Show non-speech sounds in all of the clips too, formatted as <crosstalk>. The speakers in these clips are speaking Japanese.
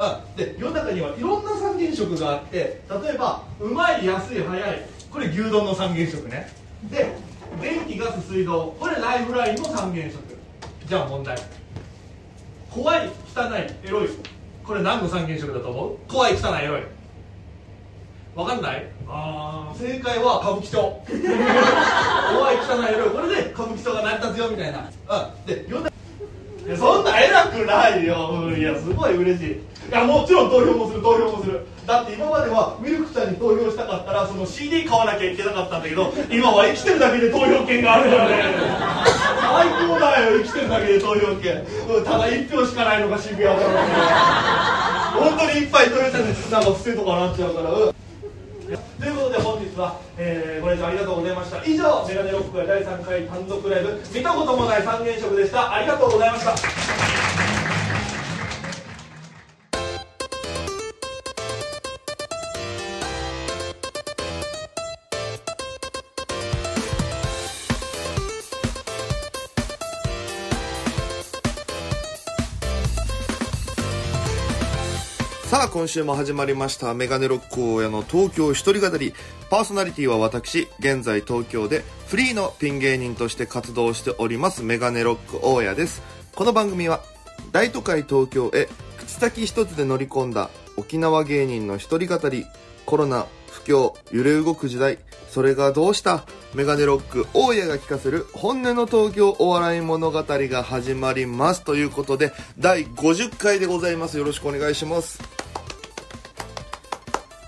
うん、で世の中にはいろんな三原色があって例えばうまい安い早い。これ牛丼の三原色ね。で電気ガス水道。これライフラインの三原色。じゃあ問題。怖い汚いエロい。これ何の三原色だと思う？怖い汚いエロい。わかんない？あ正解は歌舞伎町。<laughs> 怖い汚いエロい。これで歌舞伎町が成り立つよみたいな。うん。で世の中そんな偉くないよ、いやすごい嬉しい。いやもちろん投票もする投票もする。だって今まではミルクちゃんに投票したかったらその CD 買わなきゃいけなかったんだけど今は生きてるだけで投票権があるからね。最高だよ生きてるだけで投票権、ただ1票しかないのが渋谷だろ本当にいっぱい投票したんでなんか伏せとかなっちゃうから。うん。ということで本日は、えーご来場ありがとうございました。以上メガネロックが第3回単独ライブ見たこともない三原色でした。ありがとうございました。今週も始まりましたメガネロック大家の東京一人語り。パーソナリティは私現在東京でフリーのピン芸人として活動しておりますメガネロック大家です。この番組は大都会東京へ口先一つで乗り込んだ沖縄芸人の一人語り。コロナ不況揺れ動く時代それがどうしたメガネロック大家が聞かせる本音の東京お笑い物語が始まります。ということで第50回でございます。よろしくお願いします。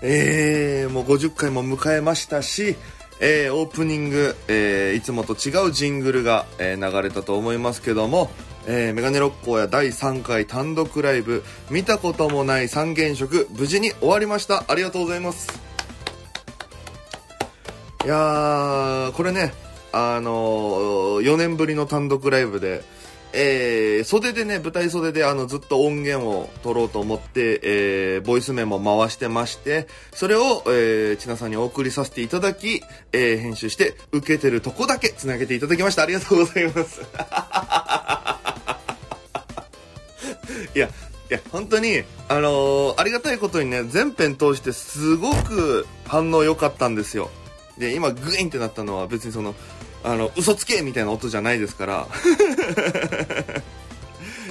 えー、もう50回も迎えましたし、えー、オープニング、えー、いつもと違うジングルが、えー流れたと思いますけども、えーメガネロッコーや第3回単独ライブ、見たこともない三原色、無事に終わりました。ありがとうございます。いやー、これね、あのー、4年ぶりの単独ライブで、えー、袖でね、舞台袖であのずっと音源を取ろうと思って、えー、ボイスメモ回してまして、それを、えー、千奈さんにお送りさせていただき、えー、編集して、受けてるとこだけ繋げていただきました。ありがとうございます。<laughs> いや、いや、本当に、あのーありがたいことにね、全編通してすごく反応良かったんですよ。で、今グインってなったのは別にその、あの、嘘つけみたいな音じゃないですから。<laughs>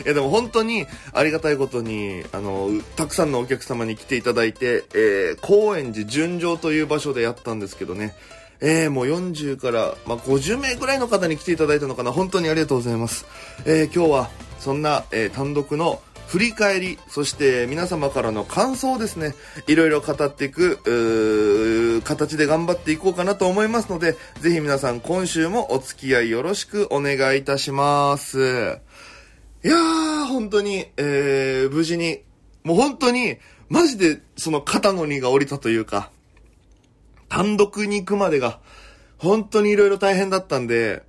いやでも本当にありがたいことに、あの、たくさんのお客様に来ていただいて、えー、高円寺純情という場所でやったんですけどね、えー、もう40から、まあ、50名ぐらいの方に来ていただいたのかな。本当にありがとうございます。えー、今日はそんな、え単独の振り返り、そして皆様からの感想をですね、いろいろ語っていく、形で頑張っていこうかなと思いますので、ぜひ皆さん今週もお付き合いよろしくお願いいたします。いやー、本当に、えー、無事に、もう本当に、マジでその肩の荷が下りたというか、単独に行くまでが、本当に色々大変だったんで、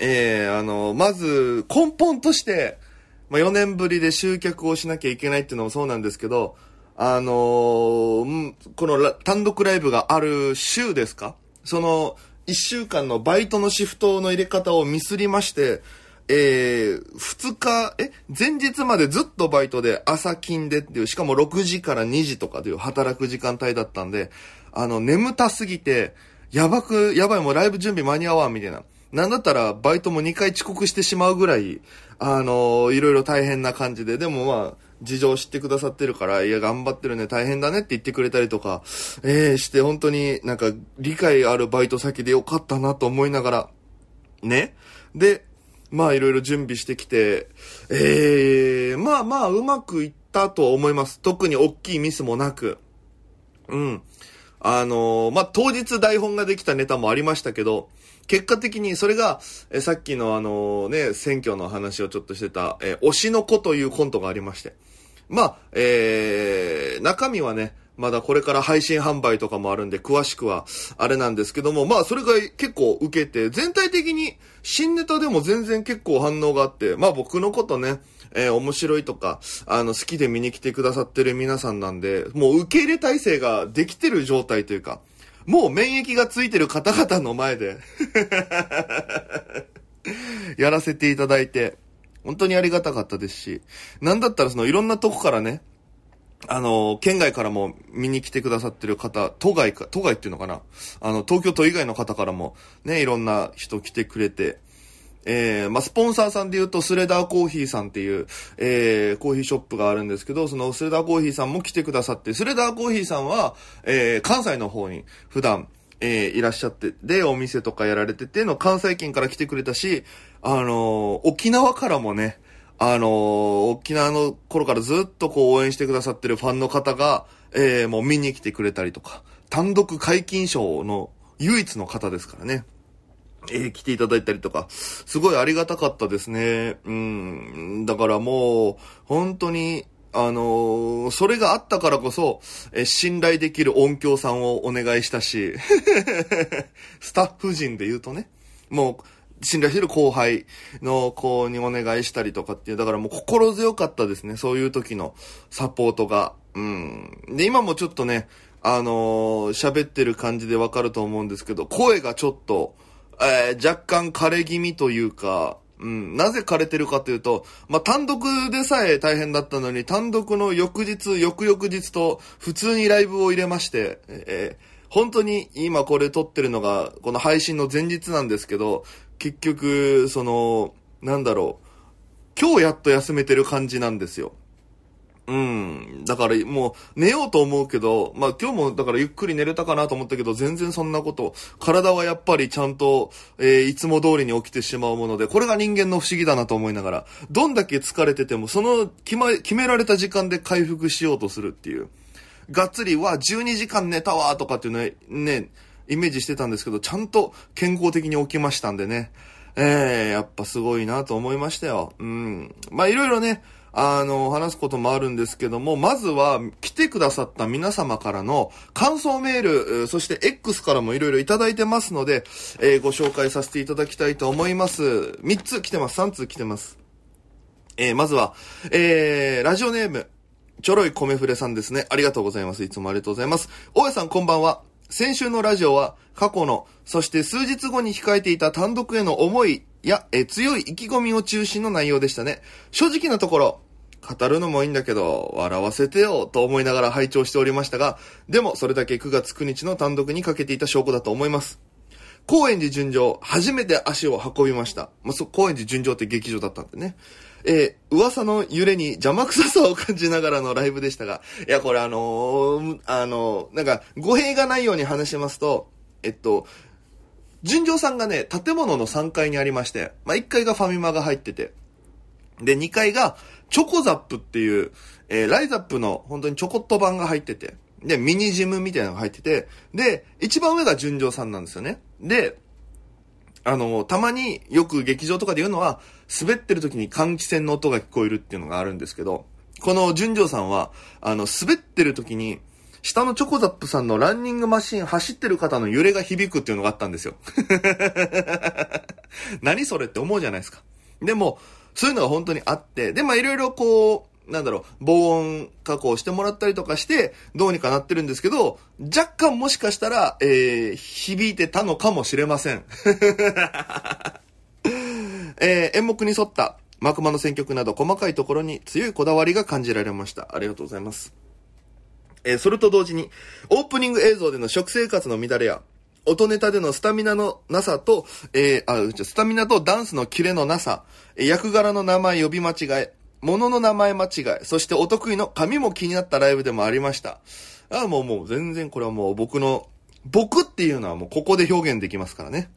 えー、あの、まず、根本として、まあ、4年ぶりで集客をしなきゃいけないっていうのもそうなんですけど、あのーこの単独ライブがある週ですか？その、1週間のバイトのシフトの入れ方をミスりまして、えー、2日、え、前日までずっとバイトで朝勤でっていう、しかも6時から2時とかという働く時間帯だったんで、あの、眠たすぎて、やばく、やばい、もうライブ準備間に合わん、みたいな。なんだったら、バイトも2回遅刻してしまうぐらい、あのいろいろ大変な感じで、でもまあ、事情を知ってくださってるから、いや、頑張ってるね、大変だねって言ってくれたりとか、えー、して、本当になんか、理解あるバイト先でよかったなと思いながら、ね。で、まあいろいろ準備してきて、えー、まあまあうまくいったとは思います。特に大きいミスもなく。うん。あのーまあ当日台本ができたネタもありましたけど、結果的にそれが、えさっきのあのね、選挙の話をちょっとしてた、え推しの子というコントがありまして。まあ、えー、中身はね、まだこれから配信販売とかもあるんで、詳しくは、あれなんですけども、まあ、それが結構受けて、全体的に、新ネタでも全然結構反応があって、まあ僕のことね、えー面白いとか、あの、好きで見に来てくださってる皆さんなんで、もう受け入れ体制ができてる状態というか、もう免疫がついてる方々の前で、<laughs> やらせていただいて、本当にありがたかったですし、なんだったらそのいろんなとこからね、あの、県外からも見に来てくださってる方、都外か、都外っていうのかなあの、東京都以外の方からもね、いろんな人来てくれて、えー、まあ、スポンサーさんで言うと、スレダーコーヒーさんっていう、えー、コーヒーショップがあるんですけど、そのスレダーコーヒーさんも来てくださって、スレダーコーヒーさんは、えー、関西の方に普段、えー、いらっしゃって、で、お店とかやられてての関西圏から来てくれたし、あのー、沖縄からもね、あのー、沖縄の頃からずっとこう応援してくださってるファンの方が、えー、もう見に来てくれたりとか、単独解禁賞の唯一の方ですからね。えー、来ていただいたりとか、すごいありがたかったですね。うん。だからもう、本当に、あのー、それがあったからこそ、えー、信頼できる音響さんをお願いしたし、<laughs> スタッフ陣で言うとね、もう、信頼してる後輩の子にお願いしたりとかっていう、だからもう心強かったですね、そういう時のサポートが。うん。で、今もちょっとね、あのー、喋ってる感じでわかると思うんですけど、声がちょっと、えー、若干枯れ気味というか、うん、なぜ枯れてるかというと、まあ、単独でさえ大変だったのに、単独の翌日、翌々日と、普通にライブを入れまして、えー、本当に今これ撮ってるのが、この配信の前日なんですけど、結局、その、なんだろう、今日やっと休めてる感じなんですよ。うん。だからもう寝ようと思うけど、まあ今日もだからゆっくり寝れたかなと思ったけど、全然そんなこと。体はやっぱりちゃんと、えー、いつも通りに起きてしまうもので、これが人間の不思議だなと思いながら、どんだけ疲れてても、その決ま、決められた時間で回復しようとするっていう。がっつりは12時間寝たわとかっていうのね、イメージしてたんですけど、ちゃんと健康的に起きましたんでね。えー、やっぱすごいなと思いましたよ。うん。まあいろいろね、あの、話すこともあるんですけども、まずは来てくださった皆様からの感想メール、そして X からもいろいろいただいてますので、えー、ご紹介させていただきたいと思います。3つ来てます。3通来てます。えー、まずは、えー、ラジオネーム、ちょろい米フレさんですね。ありがとうございます。いつもありがとうございます。大家さんこんばんは。先週のラジオは過去の、そして数日後に控えていた単独への思いや、え強い意気込みを中心の内容でしたね。正直なところ、語るのもいいんだけど、笑わせてよ、と思いながら拝聴しておりましたが、でもそれだけ9月9日の単独にかけていた証拠だと思います。高円寺純情、初めて足を運びました。まあ、そ、高円寺純情って劇場だったんでね。えー、噂の揺れに邪魔くささを感じながらのライブでしたが、いや、これあのー、あのー、なんか、語弊がないように話しますと、えっと、純情さんがね、建物の3階にありまして、まあ、1階がファミマが入ってて、で、2階が、チョコザップっていう、えー、ライザップの本当にちょこっと版が入ってて、で、ミニジムみたいなのが入ってて、で、一番上が純情さんなんですよね。で、あの、たまによく劇場とかで言うのは、滑ってる時に換気扇の音が聞こえるっていうのがあるんですけど、この純情さんは、あの、滑ってる時に、下のチョコザップさんのランニングマシン走ってる方の揺れが響くっていうのがあったんですよ。<laughs> 何それって思うじゃないですか。でも、そういうのが本当にあって、で、まあいろいろこう、なんだろう、防音加工してもらったりとかして、どうにかなってるんですけど、若干もしかしたら、えー、響いてたのかもしれません。<laughs> えー、演目に沿った、マクマの選曲など細かいところに強いこだわりが感じられました。ありがとうございます。えー、それと同時に、オープニング映像での食生活の乱れや、音ネタでのスタミナのなさと、えー、あ、スタミナとダンスのキレのなさ、役柄の名前呼び間違え、物の名前間違え、そしてお得意の髪も気になったライブでもありました。ああ、もうもう全然これはもう僕の、僕っていうのはもうここで表現できますからね。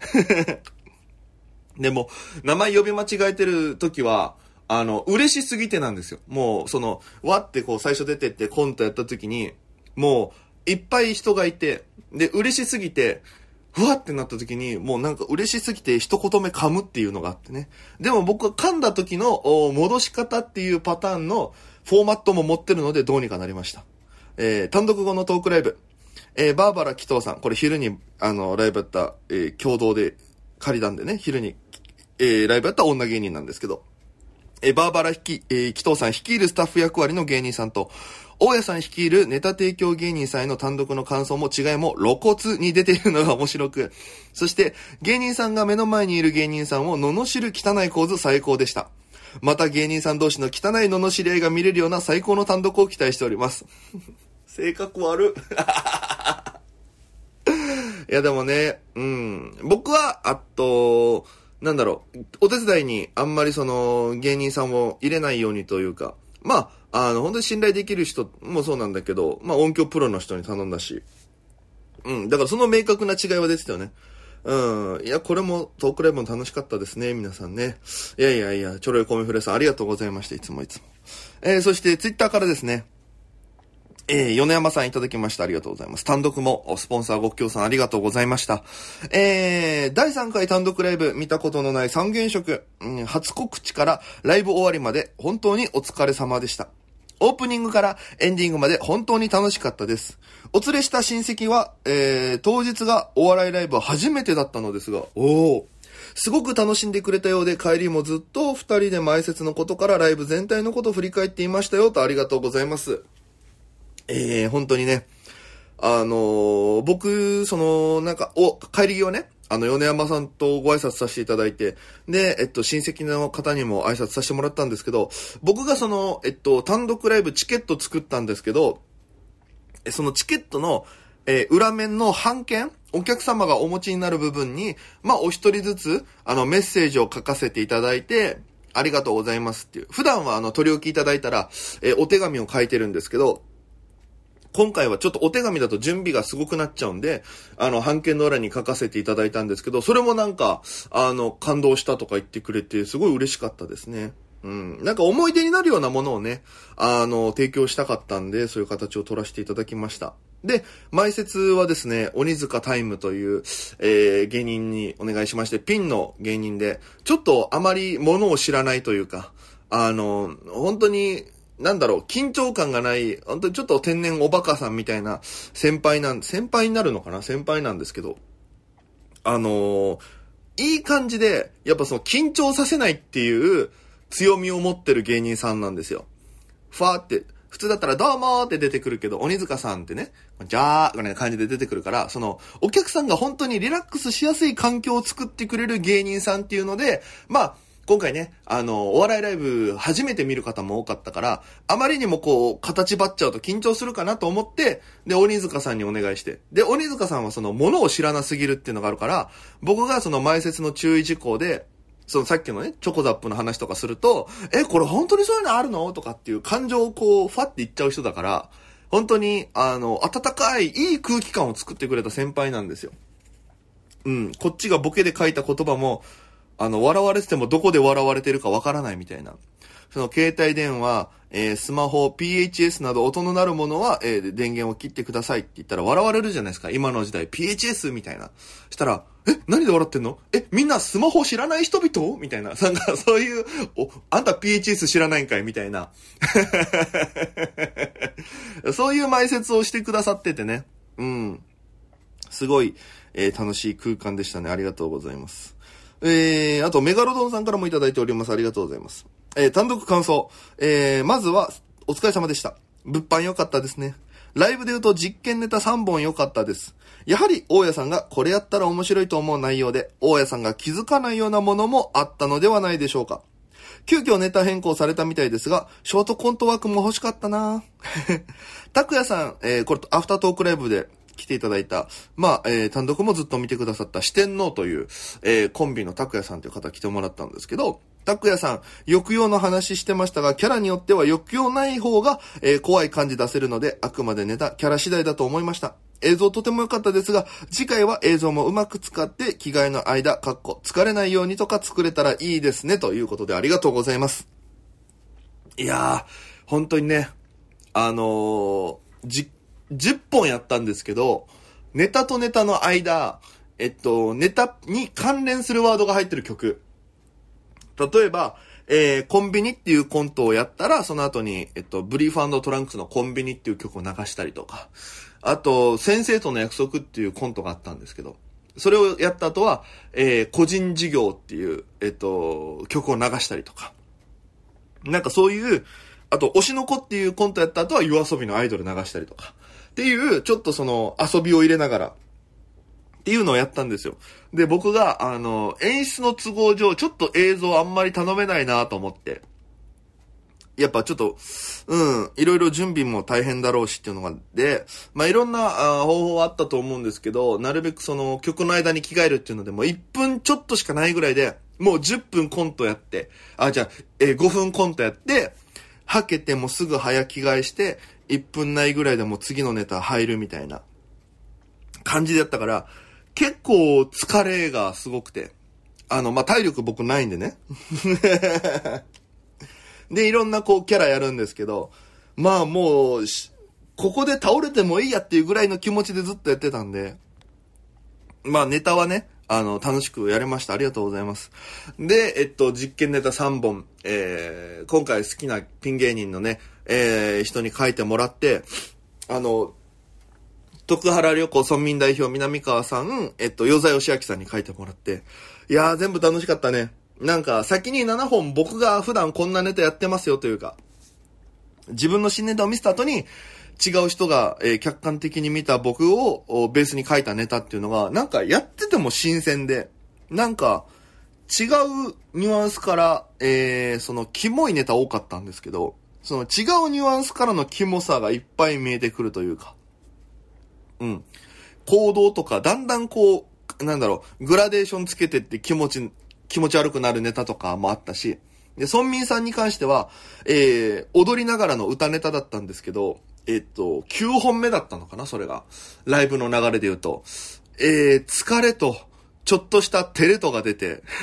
<laughs> でも、名前呼び間違えてる時は、あの、嬉しすぎてなんですよ。もう、その、わってこう最初出てってコントやった時に、もう、いっぱい人がいて、で、嬉しすぎて、ふわってなった時に、もうなんか嬉しすぎて一言目噛むっていうのがあってね。でも僕は噛んだ時の戻し方っていうパターンのフォーマットも持ってるのでどうにかなりました。えー、単独後のトークライブ。えー、バーバラ紀藤さん。これ昼に、あの、ライブやった、えー、共同で借りたんでね、昼に、えー、ライブやった女芸人なんですけど。えー、バーバラひき、えー、紀藤さん率いるスタッフ役割の芸人さんと、大家さん率いるネタ提供芸人さんへの単独の感想も違いも露骨に出ているのが面白く、そして芸人さんが目の前にいる芸人さんを罵る汚い構図最高でした。また芸人さん同士の汚い罵り合いが見れるような最高の単独を期待しております。<laughs> 性格悪。<laughs> いやでもね、うん。僕は、あと、なんだろう、お手伝いにあんまりその芸人さんを入れないようにというか、まあ、あの、本当に信頼できる人もそうなんだけど、まあ音響プロの人に頼んだし、うん。だからその明確な違いは出てたよね。うん。いや、これもトークライブも楽しかったですね、皆さんね。いやいやいや、ちょろいコメフレさんありがとうございました、いつもいつも。えー、そしてツイッターからですね、えー、米山さんいただきました。ありがとうございます。単独も、スポンサーご協賛ありがとうございました。えー、第3回単独ライブ見たことのない三原色、うん、初告知からライブ終わりまで本当にお疲れ様でした。オープニングからエンディングまで本当に楽しかったです。お連れした親戚は、えー、当日がお笑いライブは初めてだったのですが、おー。すごく楽しんでくれたようで、帰りもずっと二人で前説のことからライブ全体のことを振り返っていましたよとありがとうございます。えー、本当にね、あのー、僕、その、なんか、お、帰り際ね、あの、米山さんとご挨拶させていただいて、で、えっと、親戚の方にも挨拶させてもらったんですけど、僕がその、えっと、単独ライブチケット作ったんですけど、そのチケットの、えー、裏面の半券お客様がお持ちになる部分に、まあ、お一人ずつ、あの、メッセージを書かせていただいて、ありがとうございますっていう。普段はあの、取り置きいただいたら、えー、お手紙を書いてるんですけど、今回はちょっとお手紙だと準備がすごくなっちゃうんで、あの、半券の裏に書かせていただいたんですけど、それもなんか、あの、感動したとか言ってくれて、すごい嬉しかったですね。うん。なんか思い出になるようなものをね、あの、提供したかったんで、そういう形を取らせていただきました。で、前説はですね、鬼塚タイムという、えー、芸人にお願いしまして、ピンの芸人で、ちょっとあまりものを知らないというか、あの、本当に、なんだろう、緊張感がない、本当にちょっと天然おバカさんみたいな先輩なん、先輩になるのかな？先輩なんですけど、あのー、いい感じで、やっぱその緊張させないっていう強みを持ってる芸人さんなんですよ。ファーって、普通だったらどうもーって出てくるけど、鬼塚さんってね、じゃーぐらいな感じで出てくるから、その、お客さんが本当にリラックスしやすい環境を作ってくれる芸人さんっていうので、まあ、今回ね、あの、お笑いライブ初めて見る方も多かったから、あまりにもこう、形ばっちゃうと緊張するかなと思って、で、鬼塚さんにお願いして。で、鬼塚さんはその、ものを知らなすぎるっていうのがあるから、僕がその前説の注意事項で、そのさっきのね、チョコザップの話とかすると、え、これ本当にそういうのあるのとかっていう感情をこう、ファって言っちゃう人だから、本当に、あの、温かい、いい空気感を作ってくれた先輩なんですよ。うん、こっちがボケで書いた言葉も、あの、笑われててもどこで笑われてるかわからないみたいな。その携帯電話、えー、スマホ、PHS など音のなるものは、えー、電源を切ってくださいって言ったら笑われるじゃないですか。今の時代、PHS みたいな。したら、え、何で笑ってんの？え、みんなスマホ知らない人々？みたいな。なんか、そういう、お、あんた PHS 知らないんかい？みたいな。<laughs> そういう埋設をしてくださっててね。うん。すごい、えー、楽しい空間でしたね。ありがとうございます。えー、あと、メガロドンさんからもいただいております。ありがとうございます。えー、単独感想。えー、まずは、お疲れ様でした。物販良かったですね。ライブで言うと実験ネタ3本良かったです。やはり、大家さんがこれやったら面白いと思う内容で、大家さんが気づかないようなものもあったのではないでしょうか。急遽ネタ変更されたみたいですが、ショートコント枠も欲しかったな <laughs> 拓也さん、えー、これ、アフタートークライブで来ていただいた、まあ、えー、単独もずっと見てくださった四天王という、えー、コンビの拓也さんという方来てもらったんですけど、拓也さん、抑揚の話してましたが、キャラによっては抑揚ない方が、えー、怖い感じ出せるので、あくまでネタ、キャラ次第だと思いました。映像とても良かったですが、次回は映像もうまく使って着替えの間、かっこ、疲れないようにとか作れたらいいですね、ということでありがとうございます。いやー、本当にね、あのー、実10本やったんですけど、ネタとネタの間、えっと、ネタに関連するワードが入ってる曲。例えば、えー、コンビニっていうコントをやったら、その後に、えっと、ブリーフトランクスのコンビニっていう曲を流したりとか、あと、先生との約束っていうコントがあったんですけど、それをやった後は、えー、個人事業っていう、えっと、曲を流したりとか。なんかそういう、あと、推しの子っていうコントやった後は、夜遊びのアイドル流したりとか。っていう、ちょっとその、遊びを入れながら、っていうのをやったんですよ。で、僕が、あの、演出の都合上、ちょっと映像あんまり頼めないなと思って、やっぱちょっと、うん、いろいろ準備も大変だろうしっていうのが、で、まあ、いろんなあ方法はあったと思うんですけど、なるべくその曲の間に着替えるっていうのでもう1分ちょっとしかないぐらいで、もう10分コントやって、あ、じゃあ、えー、5分コントやって、はけてもすぐ早着替えして、1分ないぐらいでも次のネタ入るみたいな感じでやったから、結構疲れがすごくて。あの、まあ、体力僕ないんでね。<laughs> で、いろんなこうキャラやるんですけど、まあもう、ここで倒れてもいいやっていうぐらいの気持ちでずっとやってたんで、まあネタはね、あの、楽しくやれました。ありがとうございます。で、えっと、実験ネタ3本、えー、今回好きなピン芸人のね、えー、人に書いてもらって、あの、徳原旅行村民代表南川さん、えっと、与沢義明さんに書いてもらって、いやー全部楽しかったね。なんか、先に7本僕が普段こんなネタやってますよというか、自分の新ネタを見せた後に、違う人が、えー、客観的に見た僕をベースに書いたネタっていうのが、なんかやってても新鮮で、なんか違うニュアンスから、えー、そのキモいネタ多かったんですけど、その違うニュアンスからのキモさがいっぱい見えてくるというか、うん。行動とか、だんだんこう、なんだろう、グラデーションつけてって気持ち気持ち悪くなるネタとかもあったし、で、村民さんに関しては、えー、踊りながらの歌ネタだったんですけど、え、っと、9本目だったのかな、それが。ライブの流れで言うと。えー、疲れと、ちょっとしたテレトが出て。<laughs>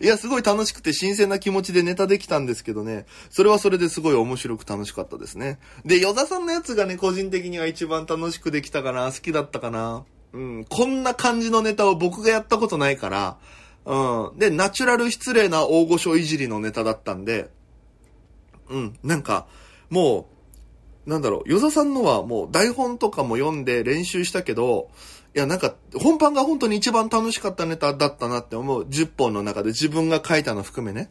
いや、すごい楽しくて新鮮な気持ちでネタできたんですけどね。それはそれですごい面白く楽しかったですね。で、与田さんのやつがね、個人的には一番楽しくできたかな、好きだったかな。うん、こんな感じのネタを僕がやったことないから、うん。で、ナチュラル失礼な大御所いじりのネタだったんで、うん、なんか、もう、なんだろう、与座さんのはもう台本とかも読んで練習したけど、いや、なんか、本番が本当に一番楽しかったネタだったなって思う10本の中で自分が書いたの含めね。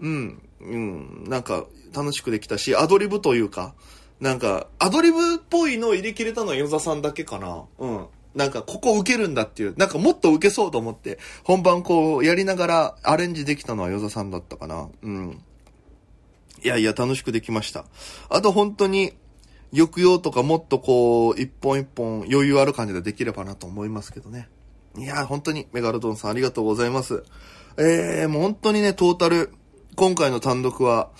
うん、うん、なんか、楽しくできたし、アドリブというか、なんか、アドリブっぽいのを入れ切れたのは与座さんだけかな。うん。なんかここ受けるんだっていう、なんかもっと受けそうと思って、本番こうやりながらアレンジできたのは与座さんだったかな。うん。いやいや、楽しくできました。あと本当に、抑揚とかもっとこう、一本一本余裕ある感じでできればなと思いますけどね。いや、本当にメガロドンさんありがとうございます。えー、もう本当にね、トータル、今回の単独は、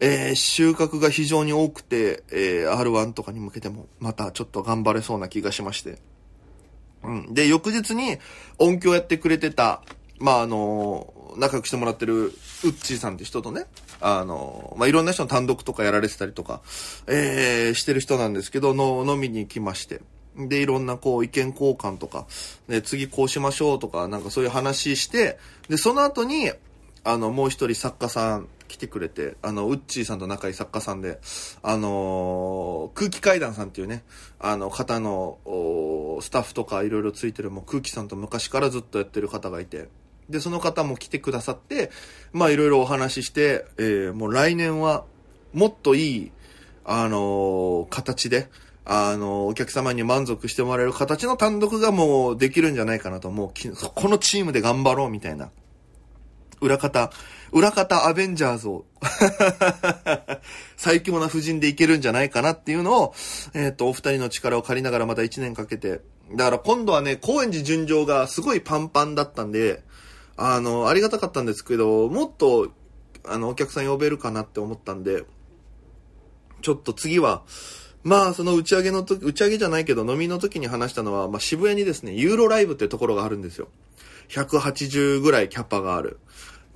えー、収穫が非常に多くて、えー、R1 とかに向けても、またちょっと頑張れそうな気がしまして。うん。で、翌日に音響やってくれてた、まあ、あの、仲良くしてもらってるウッチーさんって人とね、あの、まあ、いろんな人の単独とかやられてたりとか、えー、してる人なんですけど、の、飲みに行きまして。で、いろんなこう意見交換とか、で、次こうしましょうとか、なんかそういう話して、で、その後に、あの、もう一人作家さん来てくれて、あの、ウッチーさんと仲いい作家さんで、あのー、空気階段さんっていうね、あの方の、スタッフとかいろいろついてるもう空気さんと昔からずっとやってる方がいて、で、その方も来てくださって、まあいろいろお話しして、えー、もう来年はもっといい、あのー、形で、あの、お客様に満足してもらえる形の単独がもうできるんじゃないかなと、もう、このチームで頑張ろうみたいな、裏方、裏方アベンジャーズを <laughs> 最強な布陣でいけるんじゃないかなっていうのを、えっ、ー、と、お二人の力を借りながらまた1年かけて、だから今度はね、高円寺純情がすごいパンパンだったんで、あの、ありがたかったんですけど、もっと、あの、お客さん呼べるかなって思ったんで、ちょっと次は、まあ、その打ち上げの時、打ち上げじゃないけど、飲みの時に話したのは、まあ、渋谷にですね、ユーロライブってところがあるんですよ。180ぐらいキャパがある。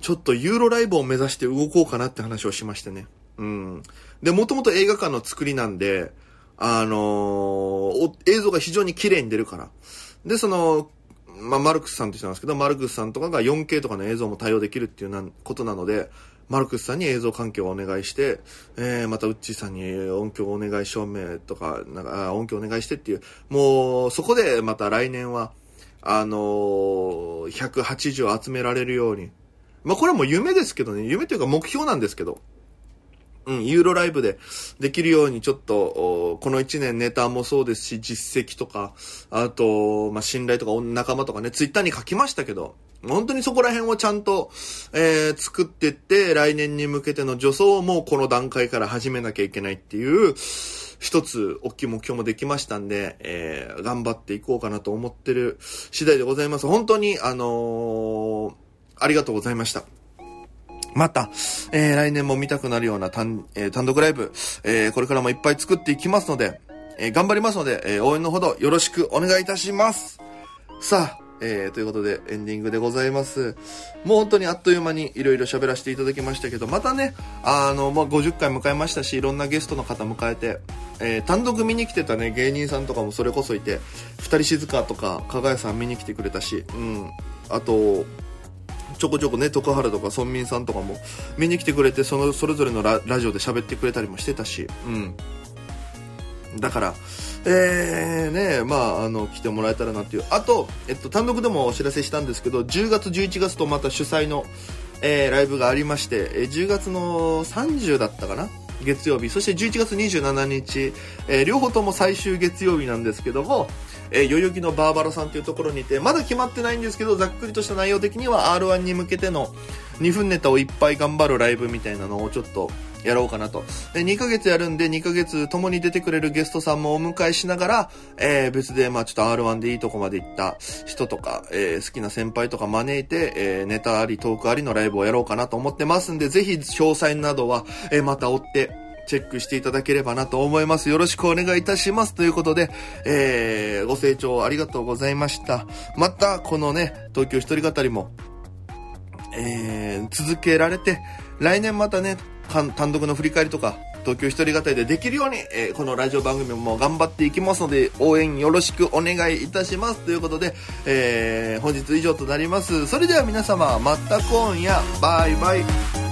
ちょっとユーロライブを目指して動こうかなって話をしましてね。うん。で、もともと映画館の作りなんで、あのー、映像が非常に綺麗に出るから。で、その、まあ、マルクスさんって人なんですけど、マルクスさんとかが 4K とかの映像も対応できるっていうなことなので、マルクスさんに映像環境をお願いして、えー、またウッチーさんに音響お願い証明とか、なんか、音響お願いしてっていう、もう、そこでまた来年は、あのー、180集められるように、まあこれはもう夢ですけどね、夢というか目標なんですけど、うん、ユーロライブでできるようにちょっと、この1年ネタもそうですし、実績とか、あと、まあ、信頼とか仲間とかね、ツイッターに書きましたけど、本当にそこら辺をちゃんと、えー、作ってって、来年に向けての助走をもうこの段階から始めなきゃいけないっていう、一つ大きい目標もできましたんで、えー、頑張っていこうかなと思ってる次第でございます。本当に、あのー、ありがとうございました。また、えー、来年も見たくなるような単,、えー、単独ライブ、えー、これからもいっぱい作っていきますので、えー、頑張りますので、えー、応援のほどよろしくお願いいたします。さあ、えー、ということでエンディングでございます。もう本当にあっという間にいろいろ喋らせていただきましたけど、またね、あの、まあ、50回迎えましたし、いろんなゲストの方迎えて、えー、単独見に来てたね、芸人さんとかもそれこそいて、二人静かとか、加賀谷さん見に来てくれたし、うん。あと、ちょこちょこね、徳原とか村民さんとかも見に来てくれて、その、それぞれのラジオで喋ってくれたりもしてたし、うん。だから、えー、ね、まあ、あの、来てもらえたらなっていう。あと、えっと、単独でもお知らせしたんですけど、10月、11月とまた主催の、えー、ライブがありまして、え、10月の30だったかな？月曜日、そして11月27日、えー、両方とも最終月曜日なんですけども、えー、代々木のバーバラさんというところにいて、まだ決まってないんですけど、ざっくりとした内容的には R1 に向けての2分ネタをいっぱい頑張るライブみたいなのをちょっとやろうかなと。で、2ヶ月やるんで、2ヶ月共に出てくれるゲストさんもお迎えしながら、えー、別で、まあちょっと R1 でいいとこまで行った人とか、えー、好きな先輩とか招いて、えー、ネタあり、トークありのライブをやろうかなと思ってますんで、ぜひ詳細などは、えー、また追って、チェックしていただければなと思います。よろしくお願いいたします。ということで、えー、ご清聴ありがとうございました。また、このね、東京一人語りも、えー、続けられて、来年またね、単独の振り返りとか、東京一人語りでできるように、えー、このラジオ番組も頑張っていきますので、応援よろしくお願いいたします。ということで、えー、本日以上となります。それでは皆様、また今夜、バイバイ。